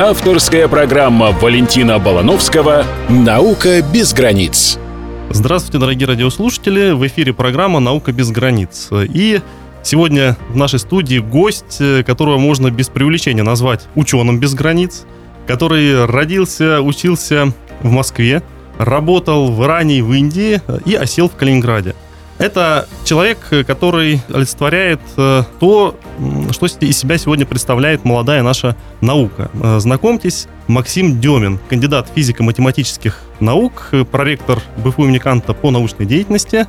Авторская программа Валентина Балановского «Наука без границ». Здравствуйте, дорогие радиослушатели! В эфире программа «Наука без границ». И сегодня в нашей студии гость, которого можно без преувеличения назвать ученым без границ, который родился, учился в Москве, работал в Иране и в Индии и осел в Калининграде. Это человек, который олицетворяет э, то, что из себя сегодня представляет молодая наша наука. Э, знакомьтесь, Максим Демин, кандидат физико-математических наук, проректор БФУ имени Канта по научной деятельности,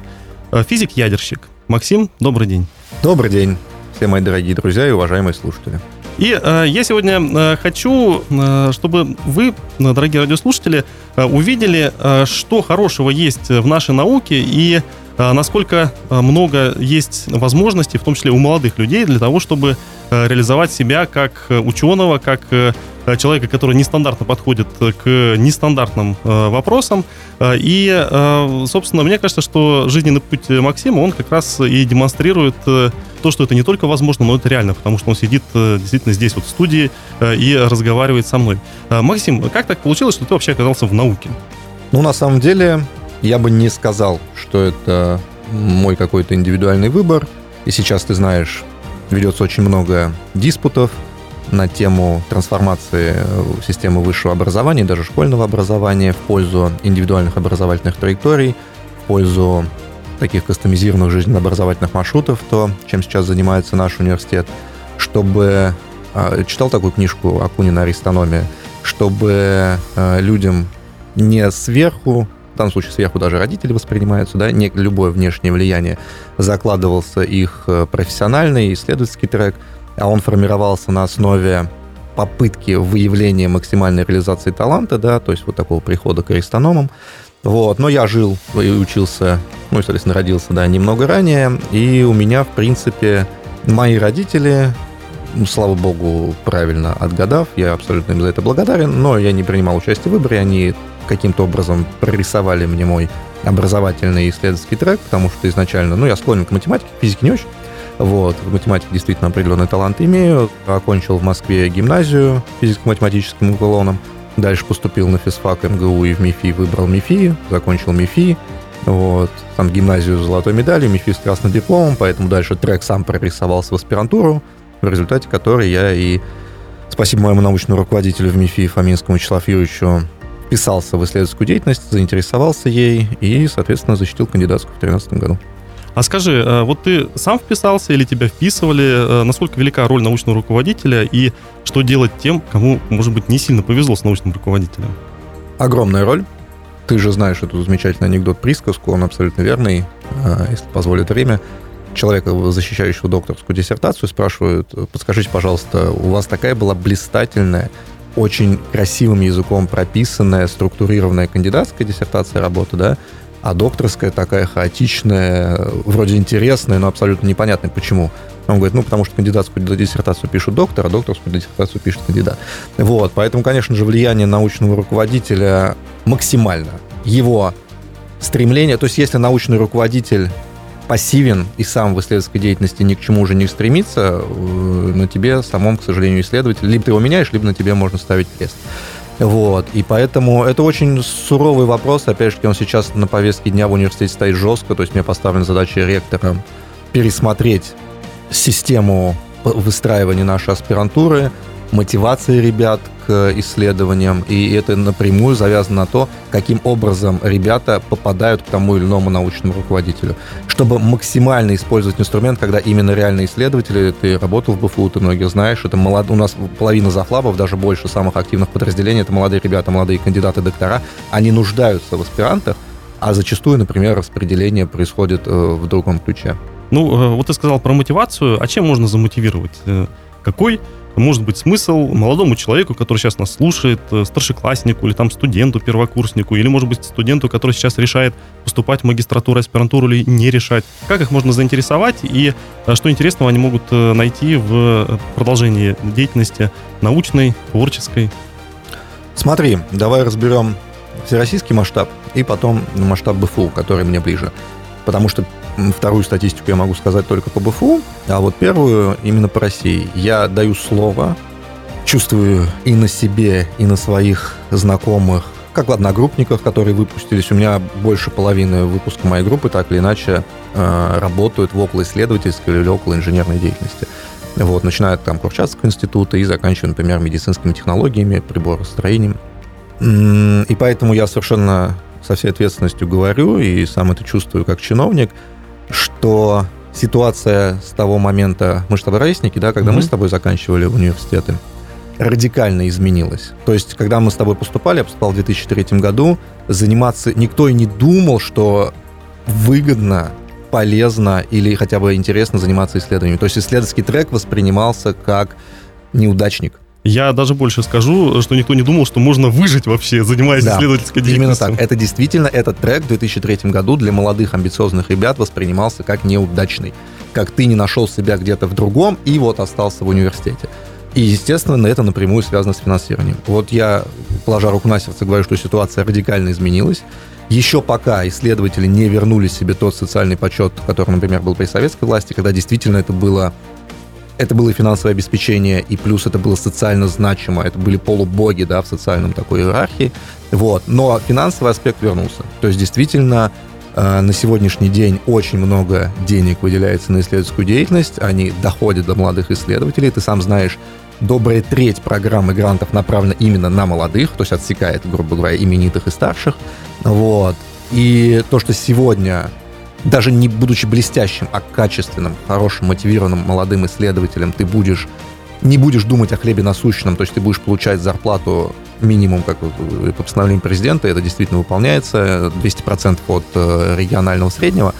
э, физик-ядерщик. Максим, добрый день. Добрый день, все мои дорогие друзья и уважаемые слушатели. И э, я сегодня э, хочу, э, чтобы вы, дорогие радиослушатели, э, увидели, э, что хорошего есть в нашей науке и насколько а, много есть возможностей, в том числе у молодых людей, для того, чтобы а, реализовать себя как ученого, как человека, который нестандартно подходит к нестандартным вопросам. И, собственно, мне кажется, что жизненный путь Максима, он как раз и демонстрирует то, что это не только возможно, но это реально, потому что он сидит действительно здесь вот в студии и разговаривает со мной. Максим, как так получилось, что ты вообще оказался в науке? Ну, на самом деле, я бы не сказал, что это мой какой-то индивидуальный выбор. И сейчас, ты знаешь, ведется очень много диспутов на тему трансформации системы высшего образования, даже школьного образования в пользу индивидуальных образовательных траекторий, в пользу таких кастомизированных жизненно-образовательных маршрутов, то, чем сейчас занимается наш университет, чтобы... А, читал такую книжку Акунина «Аристономия», чтобы а, людям не сверху данном случае сверху даже родители воспринимаются, да, не любое внешнее влияние, закладывался их э, профессиональный исследовательский трек, а он формировался на основе попытки выявления максимальной реализации таланта, да, то есть вот такого прихода к аристономам. Вот, но я жил и учился, ну, соответственно, родился, да, немного ранее, и у меня, в принципе, мои родители, ну, слава богу, правильно отгадав, я абсолютно им за это благодарен, но я не принимал участие в выборе, они каким-то образом прорисовали мне мой образовательный исследовательский трек, потому что изначально, ну, я склонен к математике, к физике не очень. Вот, в математике действительно определенный талант имею. Окончил в Москве гимназию физико-математическим уклоном. Дальше поступил на физфак МГУ и в МИФИ выбрал МИФИ, закончил МИФИ. Вот, там гимназию с золотой медалью, МИФИ с красным дипломом, поэтому дальше трек сам прорисовался в аспирантуру, в результате которой я и, спасибо моему научному руководителю в МИФИ Фоминскому Вячеславу Юрьевичу, вписался в исследовательскую деятельность, заинтересовался ей и, соответственно, защитил кандидатскую в 2013 году. А скажи, э, вот ты сам вписался или тебя вписывали? Э, насколько велика роль научного руководителя и что делать тем, кому, может быть, не сильно повезло с научным руководителем? Огромная роль. Ты же знаешь эту замечательный анекдот, присказку, он абсолютно верный, э, если позволит время. Человека, защищающего докторскую диссертацию, спрашивают, подскажите, пожалуйста, у вас такая была блистательная очень красивым языком прописанная, структурированная кандидатская диссертация работа, да, а докторская такая хаотичная, вроде интересная, но абсолютно непонятная, почему. Он говорит, ну, потому что кандидатскую диссертацию пишет доктор, а докторскую диссертацию пишет кандидат. Вот, поэтому, конечно же, влияние научного руководителя максимально. Его стремление, то есть если научный руководитель пассивен и сам в исследовательской деятельности ни к чему уже не стремится, э, на тебе самом, к сожалению, исследователь, либо ты его меняешь, либо на тебе можно ставить крест. Вот, и поэтому это очень суровый вопрос, опять же, он сейчас на повестке дня в университете стоит жестко, то есть мне поставлена задача ректора пересмотреть систему выстраивания нашей аспирантуры, мотивации ребят к исследованиям, и это напрямую завязано на то, каким образом ребята попадают к тому или иному научному руководителю. Чтобы максимально использовать инструмент, когда именно реальные исследователи, ты работал в БФУ, ты многих знаешь, это молод... у нас половина зафлабов, даже больше самых активных подразделений, это молодые ребята, молодые кандидаты доктора, они нуждаются в аспирантах, а зачастую, например, распределение происходит э, в другом ключе. Ну, э, вот ты сказал про мотивацию, а чем можно замотивировать? Э, какой может быть смысл молодому человеку, который сейчас нас слушает, э, старшекласснику или там студенту, первокурснику, или, может быть, студенту, который сейчас решает поступать в магистратуру, аспирантуру или не решать. Как их можно заинтересовать и э, что интересного они могут э, найти в продолжении деятельности научной, творческой? Смотри, давай разберем всероссийский масштаб и потом масштаб БФУ, который мне ближе. Потому что Вторую статистику я могу сказать только по БФУ, а вот первую именно по России. Я даю слово чувствую и на себе, и на своих знакомых, как в одногруппниках, которые выпустились. У меня больше половины выпуска моей группы так или иначе э, работают в около исследовательской или около инженерной деятельности. Вот, начиная от там, Курчатского института и заканчивая, например, медицинскими технологиями, приборостроением. И поэтому я совершенно со всей ответственностью говорю, и сам это чувствую как чиновник, что ситуация с того момента, мы же с тобой ровесники, да, когда mm-hmm. мы с тобой заканчивали университеты, радикально изменилась. То есть, когда мы с тобой поступали, я поступал в 2003 году, заниматься никто и не думал, что выгодно, полезно или хотя бы интересно заниматься исследованиями. То есть исследовательский трек воспринимался как неудачник. Я даже больше скажу, что никто не думал, что можно выжить вообще, занимаясь да, исследовательской деятельностью. Именно так. Это действительно, этот трек в 2003 году для молодых амбициозных ребят воспринимался как неудачный. Как ты не нашел себя где-то в другом и вот остался в университете. И, естественно, это напрямую связано с финансированием. Вот я, положа руку на сердце, говорю, что ситуация радикально изменилась. Еще пока исследователи не вернули себе тот социальный почет, который, например, был при советской власти, когда действительно это было это было финансовое обеспечение, и плюс это было социально значимо, это были полубоги, да, в социальном такой иерархии, вот, но финансовый аспект вернулся, то есть действительно э, на сегодняшний день очень много денег выделяется на исследовательскую деятельность, они доходят до молодых исследователей, ты сам знаешь, добрая треть программы грантов направлена именно на молодых, то есть отсекает, грубо говоря, именитых и старших. Вот. И то, что сегодня, даже не будучи блестящим, а качественным, хорошим, мотивированным молодым исследователем, ты будешь не будешь думать о хлебе насущном, то есть ты будешь получать зарплату минимум, как по постановлению президента, это действительно выполняется, 200% от э, регионального среднего,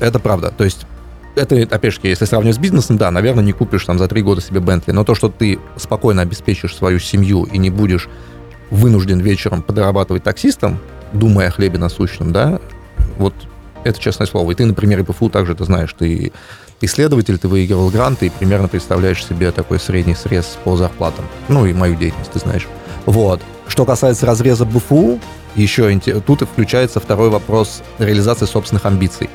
это правда. То есть это, опять же, если сравнивать с бизнесом, да, наверное, не купишь там за три года себе Бентли, но то, что ты спокойно обеспечишь свою семью и не будешь вынужден вечером подрабатывать таксистом, думая о хлебе насущном, да, вот это честное слово. И ты, например, и ПФУ также ты знаешь, ты исследователь, ты выигрывал гранты и примерно представляешь себе такой средний срез по зарплатам. Ну и мою деятельность, ты знаешь. Вот. Что касается разреза БФУ, еще тут и включается второй вопрос реализации собственных амбиций.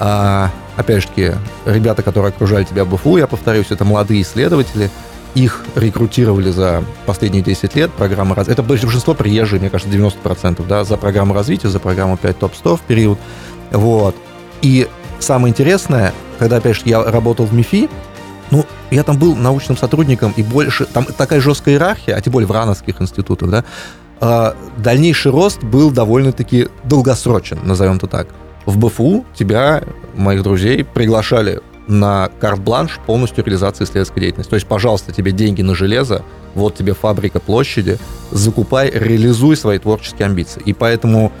А, опять же таки, ребята, которые окружали тебя в БФУ, я повторюсь, это молодые исследователи, их рекрутировали за последние 10 лет программы развития. Это большинство приезжие, мне кажется, 90%, да, за программу развития, за программу 5 топ-100 в период. Вот. И самое интересное, когда, опять же, я работал в МИФИ, ну, я там был научным сотрудником, и больше... Там такая жесткая иерархия, а тем более в рановских институтах, да, э, дальнейший рост был довольно-таки долгосрочен, назовем это так. В БФУ тебя, моих друзей, приглашали на карт-бланш полностью реализации исследовательской деятельности. То есть, пожалуйста, тебе деньги на железо, вот тебе фабрика площади, закупай, реализуй свои творческие амбиции. И поэтому,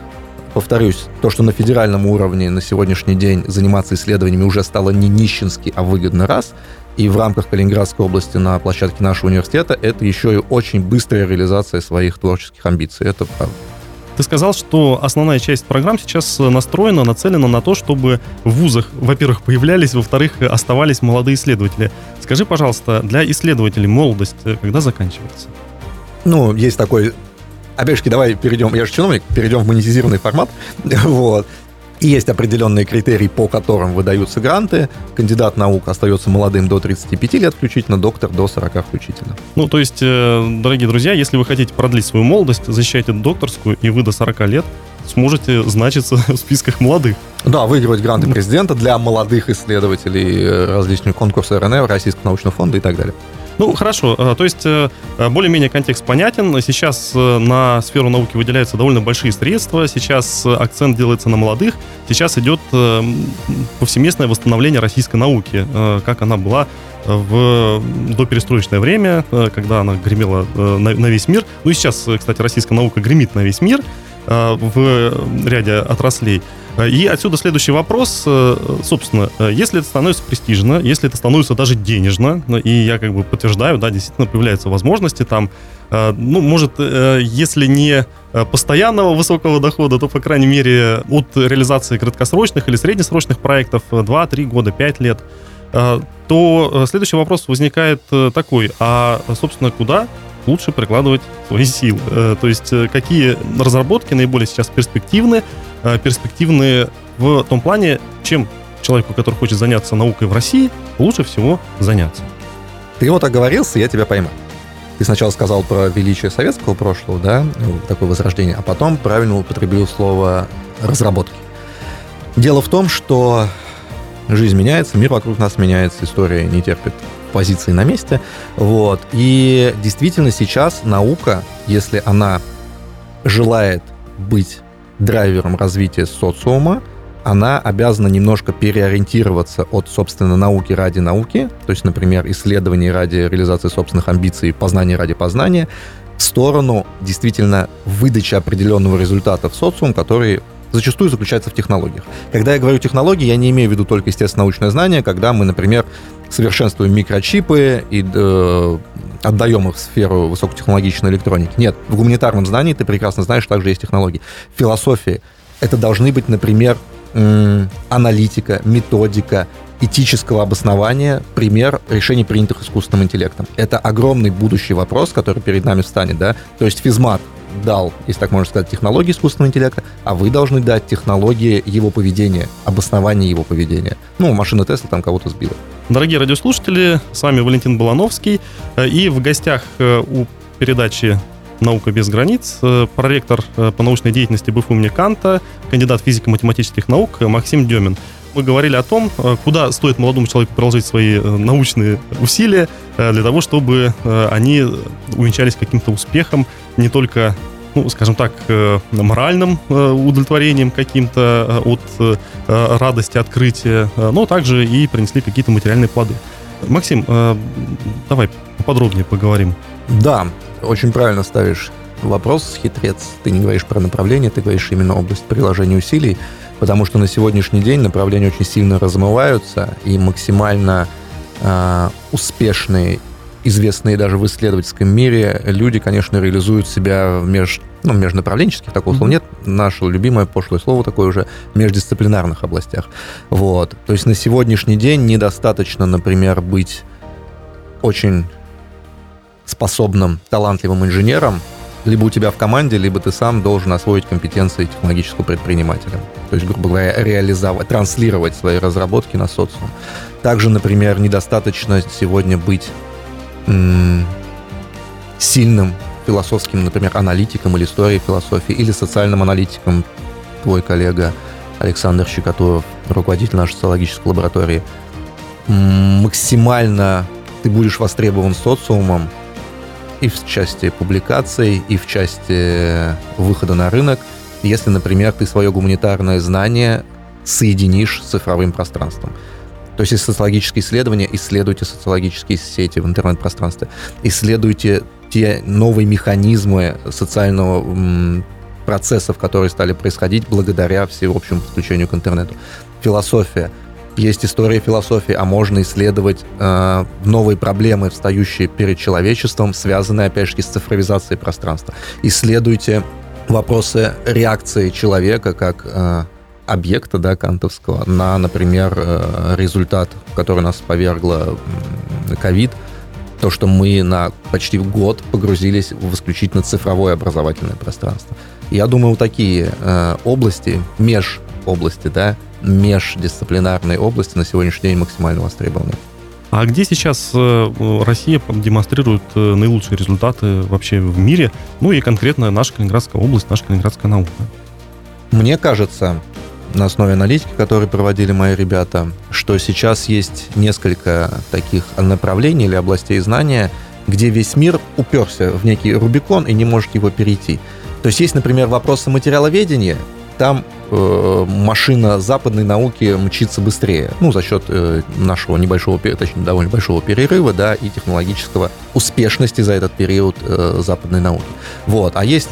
повторюсь, то, что на федеральном уровне на сегодняшний день заниматься исследованиями уже стало не нищенски, а выгодно раз, и в рамках Калининградской области на площадке нашего университета это еще и очень быстрая реализация своих творческих амбиций. Это правда. Ты сказал, что основная часть программ сейчас настроена, нацелена на то, чтобы в вузах, во-первых, появлялись, во-вторых, оставались молодые исследователи. Скажи, пожалуйста, для исследователей молодость когда заканчивается? Ну, есть такой Опять же, давай перейдем, я же чиновник, перейдем в монетизированный формат. Вот. И есть определенные критерии, по которым выдаются гранты. Кандидат наук остается молодым до 35 лет включительно, доктор до 40 включительно. Ну, то есть, э, дорогие друзья, если вы хотите продлить свою молодость, защищайте докторскую, и вы до 40 лет сможете значиться в списках молодых. Да, выигрывать гранты президента для молодых исследователей э, различных конкурсов РНР, Российского научного фонда и так далее. Ну, хорошо. Э, то есть, э, более-менее контекст понятен. Сейчас э, на сферу науки выделяются довольно большие средства. Сейчас акцент делается на молодых. Сейчас идет повсеместное восстановление российской науки, как она была в доперестроечное время, когда она гремела на весь мир. Ну и сейчас, кстати, российская наука гремит на весь мир в ряде отраслей. И отсюда следующий вопрос. Э, собственно, э, если это становится престижно, если это становится даже денежно, и я как бы подтверждаю, да, действительно появляются возможности там, э, ну, может, если не постоянного высокого дохода, то, по крайней мере, от реализации краткосрочных или среднесрочных проектов 2-3 года, 5 лет, то следующий вопрос возникает такой, а, собственно, куда лучше прикладывать свои силы? То есть какие разработки наиболее сейчас перспективны, Э, перспективные в том плане, чем человеку, который хочет заняться наукой в России, лучше всего заняться. Ты вот оговорился, я тебя пойму. Ты сначала сказал про величие советского прошлого, да, ну, такое возрождение, а потом правильно употребил слово разработки. Дело в том, что жизнь меняется, мир вокруг нас меняется, история не терпит позиции на месте. Вот. И действительно сейчас наука, если она желает быть драйвером развития социума, она обязана немножко переориентироваться от, собственно, науки ради науки, то есть, например, исследований ради реализации собственных амбиций, познания ради познания, в сторону действительно выдачи определенного результата в социум, который зачастую заключается в технологиях. Когда я говорю технологии, я не имею в виду только, естественно, научное знание, когда мы, например, совершенствуем микрочипы и э, отдаем их в сферу высокотехнологичной электроники. Нет, в гуманитарном знании ты прекрасно знаешь, также есть технологии. В философии это должны быть, например, аналитика, методика, этического обоснования, пример решений, принятых искусственным интеллектом. Это огромный будущий вопрос, который перед нами встанет, да? То есть физмат дал, если так можно сказать, технологии искусственного интеллекта, а вы должны дать технологии его поведения, обоснование его поведения. Ну, машина Тесла там кого-то сбила. Дорогие радиослушатели, с вами Валентин Балановский, э, и в гостях э, у передачи «Наука без границ», э, проректор по научной деятельности БФУ имени Канта, кандидат физико-математических наук Максим Демин. Мы говорили о том, куда стоит молодому человеку приложить свои научные усилия для того, чтобы они увенчались каким-то успехом не только ну, скажем так, э, моральным э, удовлетворением каким-то э, от радости открытия, но также и принесли какие-то материальные плоды. Максим, давай поподробнее поговорим. Да, очень правильно ставишь вопрос, хитрец. Ты не говоришь про направление, ты говоришь именно область приложения усилий, потому что на сегодняшний день направления очень сильно размываются, и максимально э, успешные известные даже в исследовательском мире люди, конечно, реализуют себя в меж, ну, межнаправленческих, такого слова нет, наше любимое пошлое слово такое уже, междисциплинарных областях. Вот. То есть на сегодняшний день недостаточно, например, быть очень способным, талантливым инженером, либо у тебя в команде, либо ты сам должен освоить компетенции технологического предпринимателя. То есть, грубо говоря, реализовать, транслировать свои разработки на социум. Также, например, недостаточно сегодня быть сильным философским, например, аналитиком или историей философии, или социальным аналитиком, твой коллега Александр Щекотуров, руководитель нашей социологической лаборатории, максимально ты будешь востребован социумом и в части публикаций, и в части выхода на рынок, если, например, ты свое гуманитарное знание соединишь с цифровым пространством. То есть, социологические исследования, исследуйте социологические сети в интернет-пространстве, исследуйте те новые механизмы социального процессов, которые стали происходить благодаря всеобщему подключению к интернету. Философия. Есть история философии, а можно исследовать э, новые проблемы, встающие перед человечеством, связанные, опять же, с цифровизацией пространства. Исследуйте вопросы реакции человека как э, объекта, да, кантовского, на, например, э, результат, который нас повергло ковид, то, что мы на почти год погрузились в исключительно цифровое образовательное пространство. Я думаю, вот такие э, области, меж области, да, междисциплинарные области на сегодняшний день максимально востребованы. А где сейчас э, Россия демонстрирует наилучшие результаты вообще в мире? Ну и конкретно наша Калининградская область, наша Калининградская наука. Мне кажется, на основе аналитики, которые проводили мои ребята, что сейчас есть несколько таких направлений или областей знания, где весь мир уперся в некий Рубикон и не может его перейти. То есть есть, например, вопросы материаловедения, там э, машина западной науки мчится быстрее, ну, за счет э, нашего небольшого, точнее, довольно большого перерыва, да, и технологического успешности за этот период э, западной науки. Вот. А есть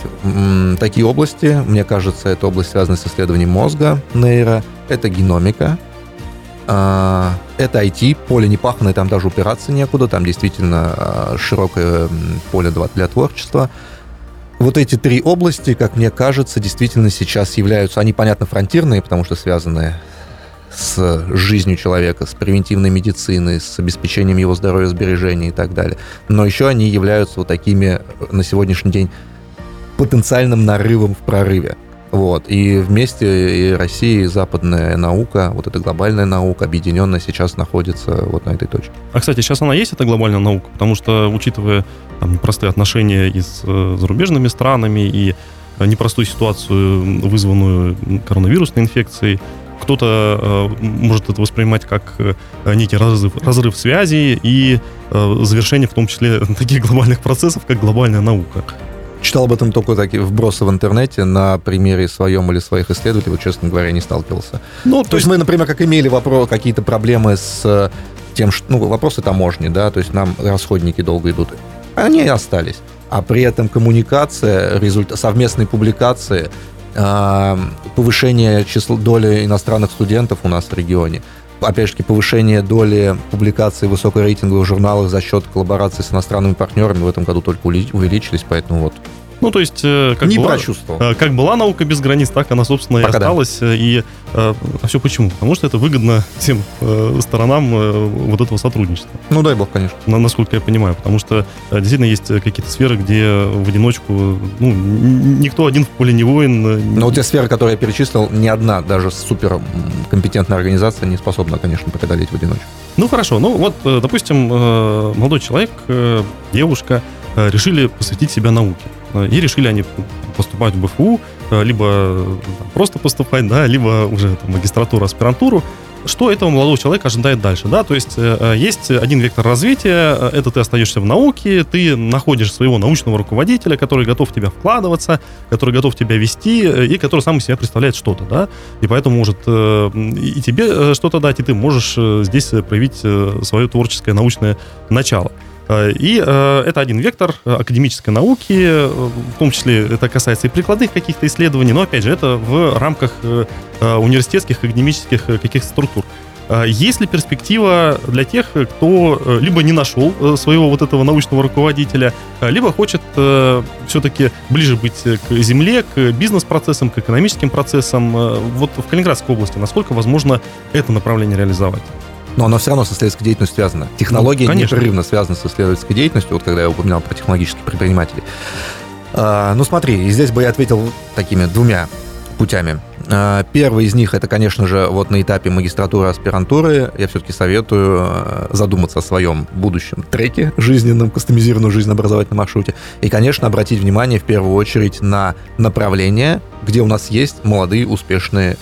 такие области, мне кажется, это область, связанная с исследованием мозга, нейро, это геномика, э, это IT, поле не паханое, там даже упираться некуда, там действительно э, широкое поле для творчества, вот эти три области, как мне кажется, действительно сейчас являются, они, понятно, фронтирные, потому что связаны с жизнью человека, с превентивной медициной, с обеспечением его здоровья, сбережения и так далее. Но еще они являются вот такими на сегодняшний день потенциальным нарывом в прорыве. Вот. И вместе и Россия, и западная наука, вот эта глобальная наука, объединенная сейчас находится вот на этой точке. А, кстати, сейчас она есть, эта глобальная наука? Потому что, учитывая там, непростые отношения и с э, зарубежными странами, и э, непростую ситуацию, вызванную коронавирусной инфекцией, кто-то э, может это воспринимать как э, некий разрыв, разрыв связи и э, завершение в том числе таких глобальных процессов, как глобальная наука. Читал об этом только такие вбросы в интернете на примере своем или своих исследователей, вот, честно говоря, не сталкивался. Ну, то, то есть мы, например, как имели вопрос, какие-то проблемы с э, тем, что, ну, вопросы таможни, да, то есть нам расходники долго идут. Они остались. А при этом коммуникация, результ... совместные публикации, э, повышение числа доли иностранных студентов у нас в регионе, опять же, повышение доли публикаций высокорейтинговых журналах за счет коллаборации с иностранными партнерами в этом году только увеличились, поэтому вот ну, то есть, э, как, не была, прочувствовал. Э, как была наука без границ, так она, собственно, Пока и осталась. Да. И а все почему? Потому что это выгодно всем сторонам вот этого сотрудничества. Ну, дай бог, конечно. Насколько я понимаю. Потому что действительно есть какие-то сферы, где в одиночку, ну, никто один в поле не воин. Но вот те сферы, которые я перечислил, ни одна, даже супер компетентная организация не способна, конечно, преодолеть в одиночку. Ну, хорошо. Ну, вот, допустим, молодой человек, девушка решили посвятить себя науке и решили они поступать в БФУ, э, либо э, просто поступать, да, либо уже там, магистратуру, аспирантуру. Что этого молодого человека ожидает дальше, да? То есть э, есть один вектор развития, это ты остаешься в науке, ты находишь своего научного руководителя, который готов в тебя вкладываться, который готов тебя вести и который сам из себя представляет что-то, да? И поэтому может и тебе что-то дать, и ты можешь здесь проявить свое творческое научное начало. Э, и э, это один вектор э, академической науки, в том числе это касается и прикладных каких-то исследований, но, опять же, это в рамках университетских академических каких-то структур. Есть ли перспектива для тех, кто либо не нашел своего вот этого научного руководителя, либо хочет все-таки ближе быть к земле, к бизнес-процессам, к экономическим процессам? Вот в Калининградской области насколько возможно это направление реализовать? Но оно все равно со исследовательской деятельностью связано. Технология ну, непрерывно связана с исследовательской деятельностью, вот когда я упоминал про технологических предпринимателей. А, ну смотри, и здесь бы я ответил такими двумя путями. А, первый из них это, конечно же, вот на этапе магистратуры, аспирантуры. Я все-таки советую а, задуматься о своем будущем треке жизненном, кастомизированном жизненно-образовательном маршруте. И, конечно, обратить внимание в первую очередь на направления, где у нас есть молодые, успешные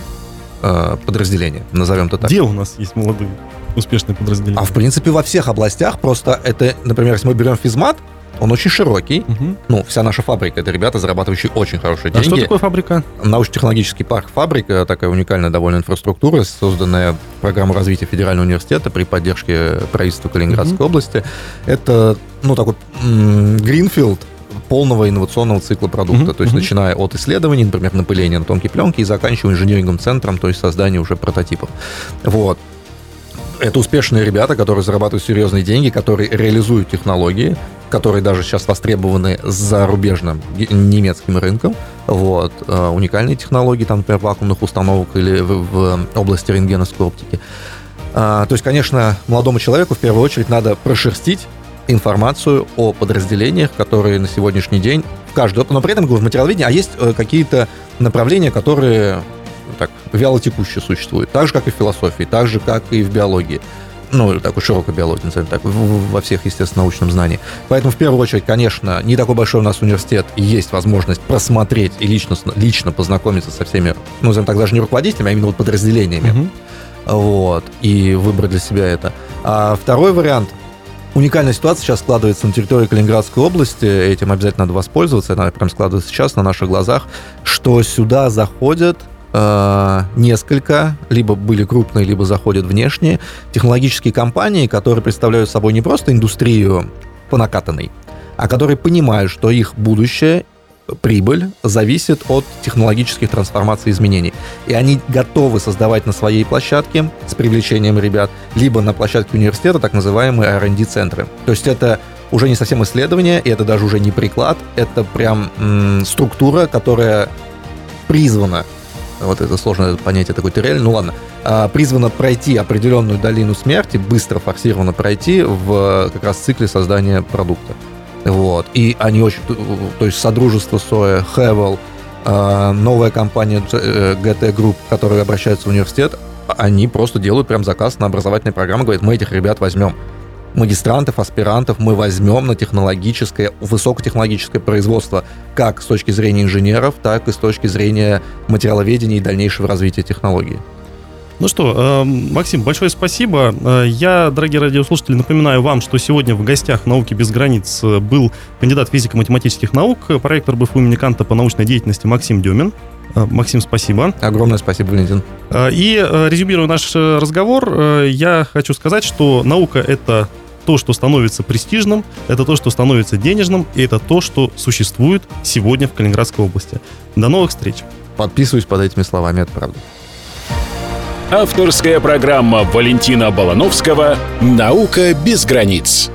э, подразделения, назовем это так. Где у нас есть молодые? Успешные подразделения. А в принципе во всех областях просто это, например, если мы берем физмат, он очень широкий. Угу. Ну, вся наша фабрика это ребята, зарабатывающие очень хорошие деньги. А что такое фабрика? Научно-технологический парк фабрика, такая уникальная довольно инфраструктура, созданная программой развития Федерального университета при поддержке правительства Калининградской угу. области. Это, ну, такой гринфилд, полного инновационного цикла продукта. Uh-huh, то есть, uh-huh. начиная от исследований, например, напыления на тонкие пленки, и заканчивая инженеринговым центром, то есть создание уже прототипов. Вот это успешные ребята, которые зарабатывают серьезные деньги, которые реализуют технологии, которые даже сейчас востребованы зарубежным немецким рынком. Вот. Э, уникальные технологии, там, например, вакуумных установок или в, в области рентгеновской оптики. А, то есть, конечно, молодому человеку в первую очередь надо прошерстить информацию о подразделениях, которые на сегодняшний день в каждую, но при этом в материаловедении, а есть э, какие-то направления, которые так, вяло текуще существует. Так же, как и в философии, так же, как и в биологии. Ну, такой широкой биологии, назовем так, во всех, естественно, научном знании. Поэтому, в первую очередь, конечно, не такой большой у нас университет, и есть возможность просмотреть и лично, лично познакомиться со всеми, ну, назовем так, даже не руководителями, а именно вот подразделениями. Угу. Вот, и выбрать для себя это. А второй вариант, уникальная ситуация сейчас складывается на территории Калининградской области, этим обязательно надо воспользоваться, она прям складывается сейчас на наших глазах, что сюда заходят Э, несколько, либо были крупные, либо заходят внешние, технологические компании, которые представляют собой не просто индустрию по накатанной, а которые понимают, что их будущее прибыль зависит от технологических трансформаций и изменений. И они готовы создавать на своей площадке с привлечением ребят, либо на площадке университета так называемые R&D-центры. То есть это уже не совсем исследование, и это даже уже не приклад, это прям м- структура, которая призвана вот это сложное понятие такой террель, ну ладно, а, призвано пройти определенную долину смерти, быстро, форсированно пройти в как раз цикле создания продукта. Вот. И они очень, то есть Содружество Соя, Хевел, а, новая компания GT Group, которая обращается в университет, они просто делают прям заказ на образовательные программы, говорят, мы этих ребят возьмем. Магистрантов, аспирантов мы возьмем на технологическое, высокотехнологическое производство, как с точки зрения инженеров, так и с точки зрения материаловедения и дальнейшего развития технологий. Ну что, эм, Максим, большое спасибо. Э, я, дорогие радиослушатели, напоминаю вам, что сегодня в гостях «Науки без границ» был кандидат физико-математических наук, проектор БФУ имени Канта по научной деятельности Максим Демин. Э, Максим, спасибо. Огромное спасибо, Валентин. Э, и резюмируя наш разговор, я хочу сказать, что наука — это то, что становится престижным, это то, что становится денежным, и это то, что существует сегодня в Калининградской области. До новых встреч. Подписываюсь под этими словами, это правда. Авторская программа Валентина Балановского «Наука без границ».